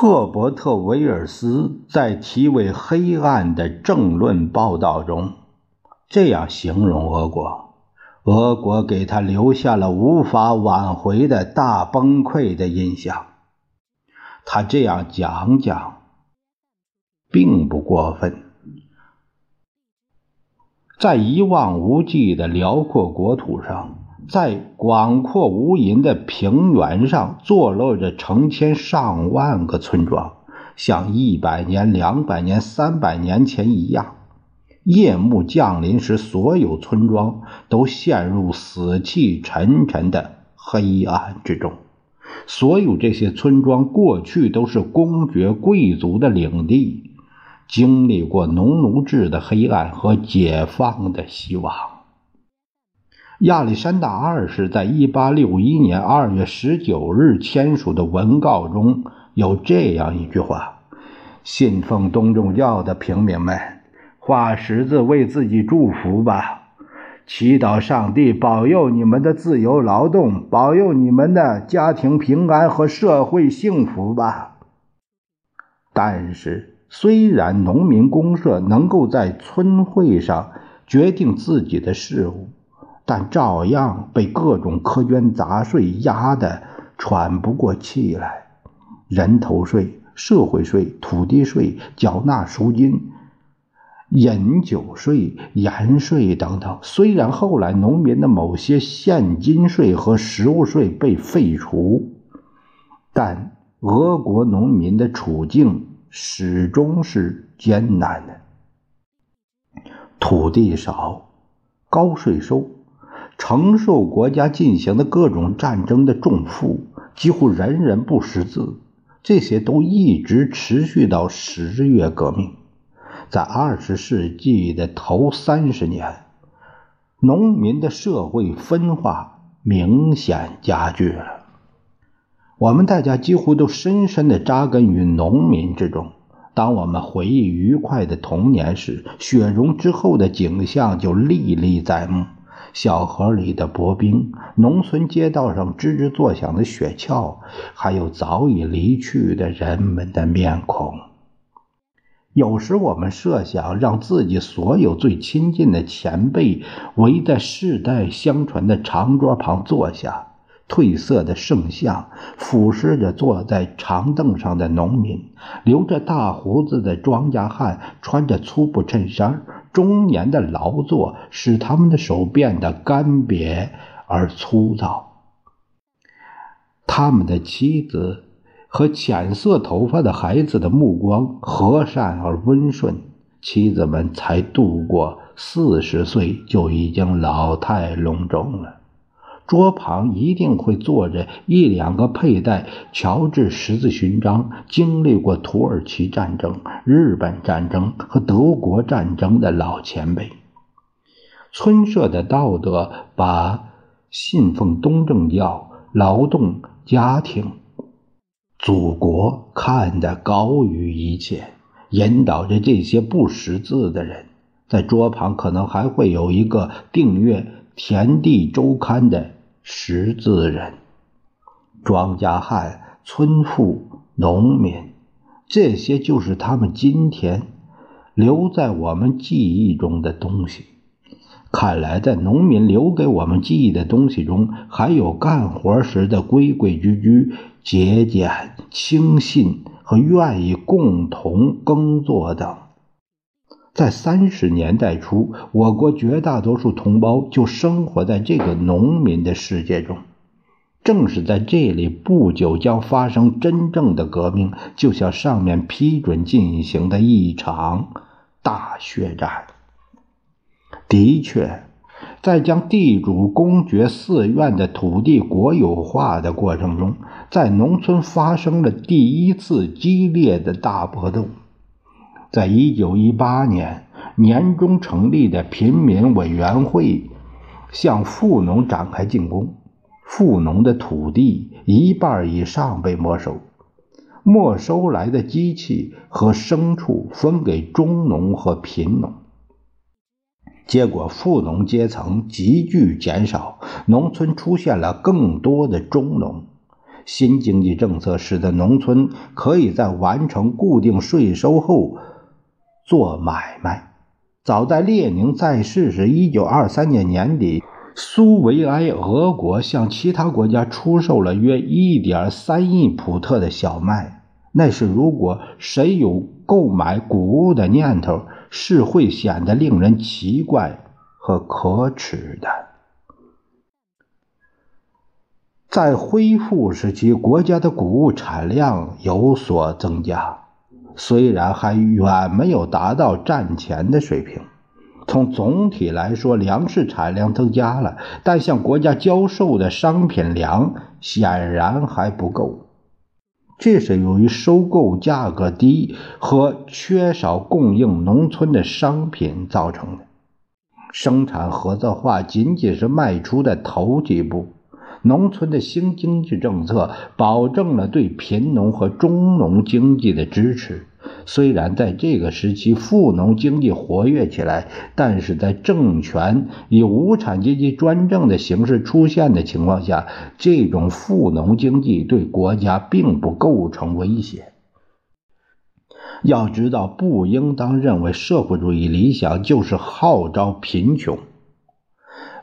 赫伯特·威尔斯在题为《黑暗》的政论报道中这样形容俄国：俄国给他留下了无法挽回的大崩溃的印象。他这样讲讲。并不过分。在一望无际的辽阔国土上，在广阔无垠的平原上，坐落着成千上万个村庄，像一百年、两百年、三百年前一样。夜幕降临时，所有村庄都陷入死气沉沉的黑暗之中。所有这些村庄过去都是公爵贵族的领地。经历过农奴制的黑暗和解放的希望。亚历山大二世在一八六一年二月十九日签署的文告中有这样一句话：“信奉东正教的平民们，画十字为自己祝福吧，祈祷上帝保佑你们的自由劳动，保佑你们的家庭平安和社会幸福吧。”但是。虽然农民公社能够在村会上决定自己的事务，但照样被各种苛捐杂税压得喘不过气来。人头税、社会税、土地税、缴纳赎金、饮酒税、盐税等等。虽然后来农民的某些现金税和食物税被废除，但俄国农民的处境。始终是艰难的。土地少，高税收，承受国家进行的各种战争的重负，几乎人人不识字。这些都一直持续到十月革命。在二十世纪的头三十年，农民的社会分化明显加剧了。我们大家几乎都深深地扎根于农民之中。当我们回忆愉快的童年时，雪融之后的景象就历历在目：小河里的薄冰，农村街道上吱吱作响的雪橇，还有早已离去的人们的面孔。有时我们设想，让自己所有最亲近的前辈围在世代相传的长桌旁坐下。褪色的圣像，俯视着坐在长凳上的农民，留着大胡子的庄稼汉，穿着粗布衬衫，中年的劳作使他们的手变得干瘪而粗糙。他们的妻子和浅色头发的孩子的目光和善而温顺，妻子们才度过四十岁就已经老态龙钟了。桌旁一定会坐着一两个佩戴乔治十字勋章、经历过土耳其战争、日本战争和德国战争的老前辈。村社的道德把信奉东正教、劳动、家庭、祖国看得高于一切，引导着这些不识字的人。在桌旁可能还会有一个订阅《田地周刊》的。识字人、庄稼汉、村妇、农民，这些就是他们今天留在我们记忆中的东西。看来，在农民留给我们记忆的东西中，还有干活时的规规矩矩、节俭、轻信和愿意共同耕作等。在三十年代初，我国绝大多数同胞就生活在这个农民的世界中。正是在这里，不久将发生真正的革命，就像上面批准进行的一场大血战。的确，在将地主、公爵、寺院的土地国有化的过程中，在农村发生了第一次激烈的大搏斗。在一九一八年年中成立的贫民委员会向富农展开进攻，富农的土地一半以上被没收。没收来的机器和牲畜分给中农和贫农，结果富农阶层急剧减少，农村出现了更多的中农。新经济政策使得农村可以在完成固定税收后做买卖。早在列宁在世时，一九二三年年底，苏维埃俄国向其他国家出售了约一点三亿普特的小麦。那是如果谁有购买谷物的念头，是会显得令人奇怪和可耻的。在恢复时期，国家的谷物产量有所增加，虽然还远没有达到战前的水平。从总体来说，粮食产量增加了，但向国家交售的商品粮显然还不够。这是由于收购价格低和缺少供应农村的商品造成的。生产合作化仅仅是迈出的头几步。农村的新经济政策保证了对贫农和中农经济的支持。虽然在这个时期富农经济活跃起来，但是在政权以无产阶级专政的形式出现的情况下，这种富农经济对国家并不构成威胁。要知道，不应当认为社会主义理想就是号召贫穷。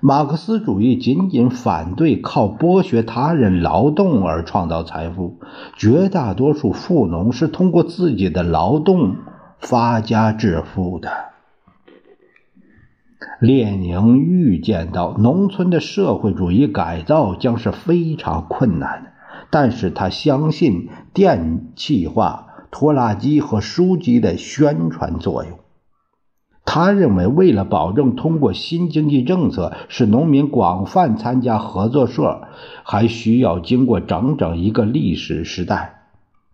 马克思主义仅仅反对靠剥削他人劳动而创造财富，绝大多数富农是通过自己的劳动发家致富的。列宁预见到农村的社会主义改造将是非常困难的，但是他相信电气化、拖拉机和书籍的宣传作用。他认为，为了保证通过新经济政策使农民广泛参加合作社，还需要经过整整一个历史时代。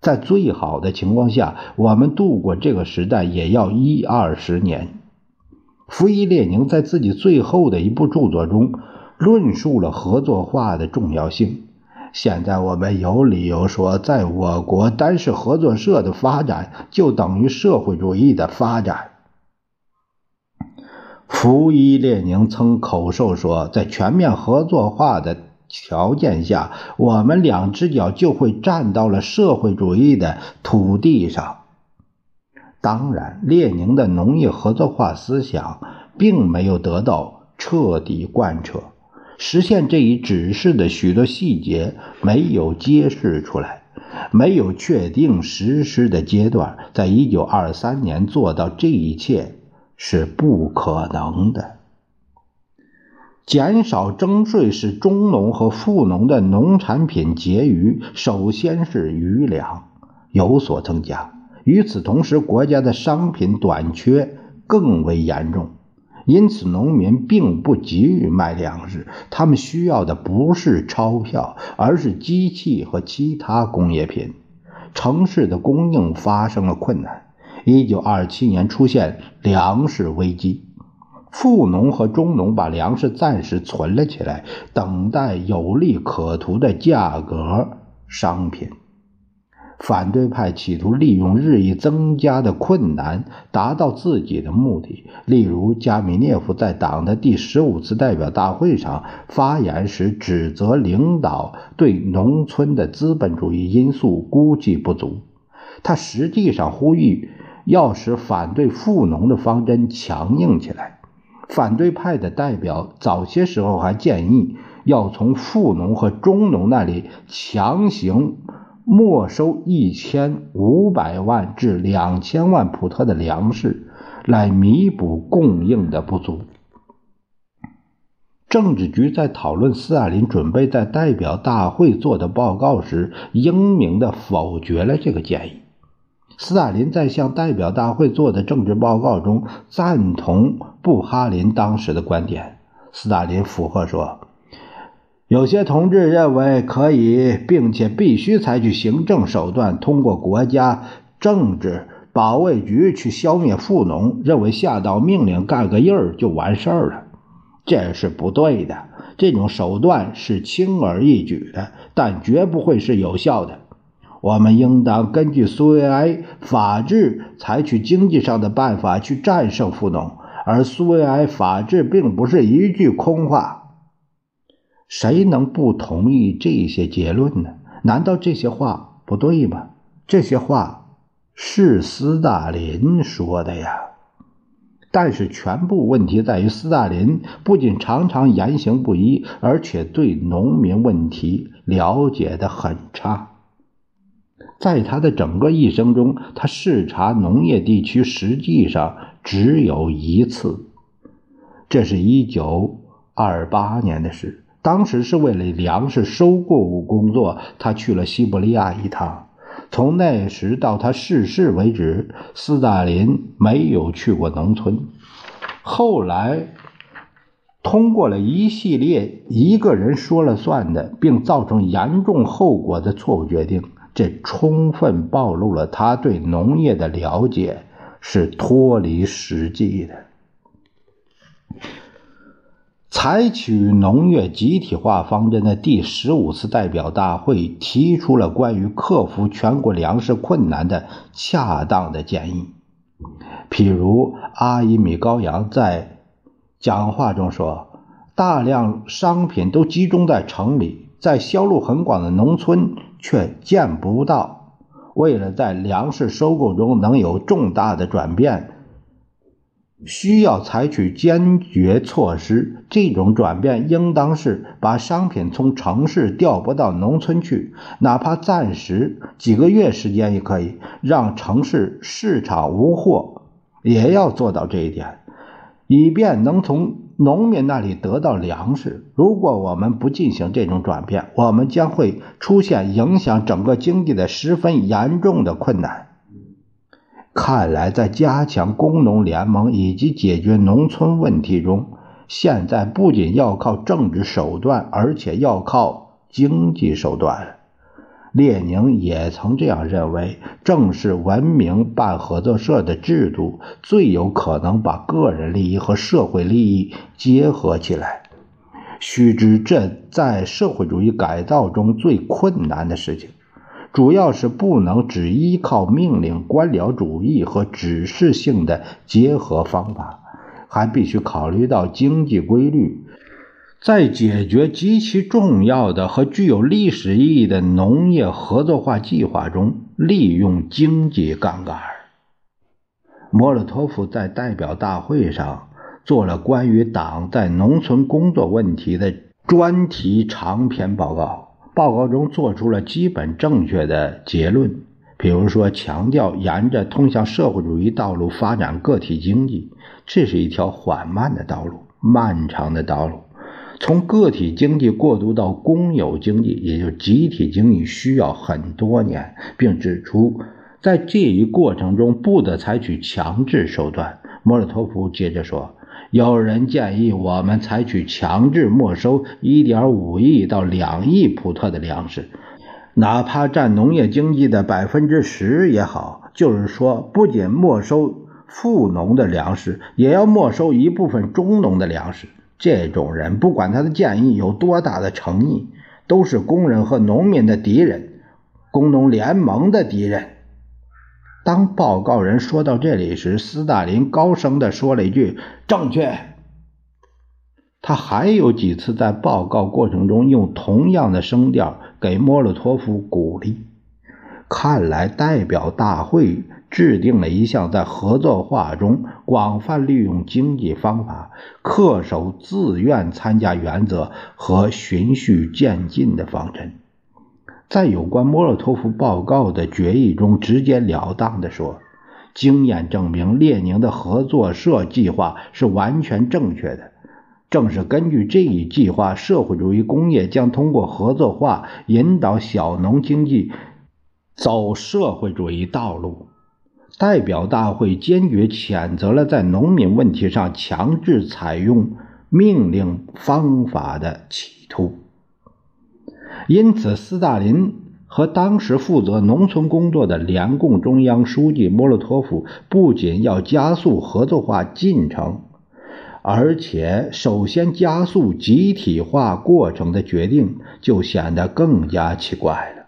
在最好的情况下，我们度过这个时代也要一二十年。弗伊列宁在自己最后的一部著作中论述了合作化的重要性。现在我们有理由说，在我国，单是合作社的发展就等于社会主义的发展。福伊列宁曾口授说，在全面合作化的条件下，我们两只脚就会站到了社会主义的土地上。当然，列宁的农业合作化思想并没有得到彻底贯彻，实现这一指示的许多细节没有揭示出来，没有确定实施的阶段。在一九二三年做到这一切。是不可能的。减少征税使中农和富农的农产品结余，首先是余粮有所增加。与此同时，国家的商品短缺更为严重，因此农民并不急于卖粮食，他们需要的不是钞票，而是机器和其他工业品。城市的供应发生了困难。一九二七年出现粮食危机，富农和中农把粮食暂时存了起来，等待有利可图的价格商品。反对派企图利用日益增加的困难达到自己的目的。例如，加米涅夫在党的第十五次代表大会上发言时，指责领导对农村的资本主义因素估计不足。他实际上呼吁。要使反对富农的方针强硬起来，反对派的代表早些时候还建议要从富农和中农那里强行没收一千五百万至两千万普特的粮食，来弥补供应的不足。政治局在讨论斯大林准备在代表大会做的报告时，英明地否决了这个建议。斯大林在向代表大会做的政治报告中赞同布哈林当时的观点。斯大林附和说：“有些同志认为可以，并且必须采取行政手段，通过国家政治保卫局去消灭富农，认为下道命令盖个印儿就完事儿了。这是不对的。这种手段是轻而易举的，但绝不会是有效的。”我们应当根据苏维埃法治，采取经济上的办法去战胜富农，而苏维埃法治并不是一句空话。谁能不同意这些结论呢？难道这些话不对吗？这些话是斯大林说的呀。但是，全部问题在于，斯大林不仅常常言行不一，而且对农民问题了解的很差。在他的整个一生中，他视察农业地区实际上只有一次。这是一九二八年的事，当时是为了粮食收购工作，他去了西伯利亚一趟。从那时到他逝世为止，斯大林没有去过农村。后来，通过了一系列一个人说了算的，并造成严重后果的错误决定。这充分暴露了他对农业的了解是脱离实际的。采取农业集体化方针的第十五次代表大会提出了关于克服全国粮食困难的恰当的建议，譬如阿依米高扬在讲话中说：“大量商品都集中在城里，在销路很广的农村。”却见不到。为了在粮食收购中能有重大的转变，需要采取坚决措施。这种转变应当是把商品从城市调拨到农村去，哪怕暂时几个月时间也可以，让城市市场无货，也要做到这一点，以便能从。农民那里得到粮食。如果我们不进行这种转变，我们将会出现影响整个经济的十分严重的困难。看来，在加强工农联盟以及解决农村问题中，现在不仅要靠政治手段，而且要靠经济手段。列宁也曾这样认为，正是文明办合作社的制度最有可能把个人利益和社会利益结合起来。须知，这在社会主义改造中最困难的事情，主要是不能只依靠命令、官僚主义和指示性的结合方法，还必须考虑到经济规律。在解决极其重要的和具有历史意义的农业合作化计划中，利用经济杠杆。莫洛托夫在代表大会上做了关于党在农村工作问题的专题长篇报告，报告中做出了基本正确的结论，比如说强调沿着通向社会主义道路发展个体经济，这是一条缓慢的道路，漫长的道路。从个体经济过渡到公有经济，也就集体经济，需要很多年，并指出，在这一过程中不得采取强制手段。莫洛托夫接着说：“有人建议我们采取强制没收1.5亿到2亿普特的粮食，哪怕占农业经济的百分之十也好。就是说，不仅没收富农的粮食，也要没收一部分中农的粮食。”这种人，不管他的建议有多大的诚意，都是工人和农民的敌人，工农联盟的敌人。当报告人说到这里时，斯大林高声地说了一句：“正确。”他还有几次在报告过程中用同样的声调给莫洛托夫鼓励。看来，代表大会。制定了一项在合作化中广泛利用经济方法、恪守自愿参加原则和循序渐进的方针。在有关莫洛托夫报告的决议中，直截了当地说：“经验证明，列宁的合作社计划是完全正确的。正是根据这一计划，社会主义工业将通过合作化引导小农经济走社会主义道路。”代表大会坚决谴责了在农民问题上强制采用命令方法的企图。因此，斯大林和当时负责农村工作的联共中央书记莫洛托夫不仅要加速合作化进程，而且首先加速集体化过程的决定就显得更加奇怪了。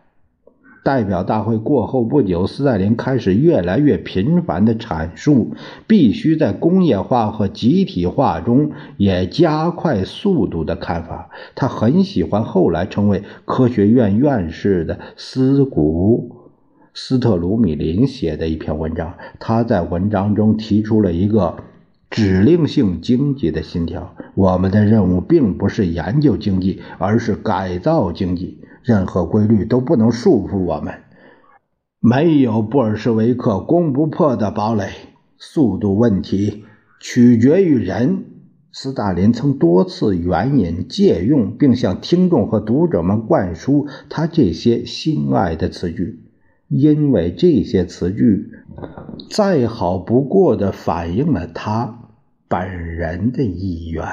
代表大会过后不久，斯大林开始越来越频繁地阐述，必须在工业化和集体化中也加快速度的看法。他很喜欢后来成为科学院院士的斯古斯特鲁米林写的一篇文章。他在文章中提出了一个指令性经济的信条：我们的任务并不是研究经济，而是改造经济。任何规律都不能束缚我们。没有布尔什维克攻不破的堡垒。速度问题取决于人。斯大林曾多次援引、借用，并向听众和读者们灌输他这些心爱的词句，因为这些词句再好不过的反映了他本人的意愿。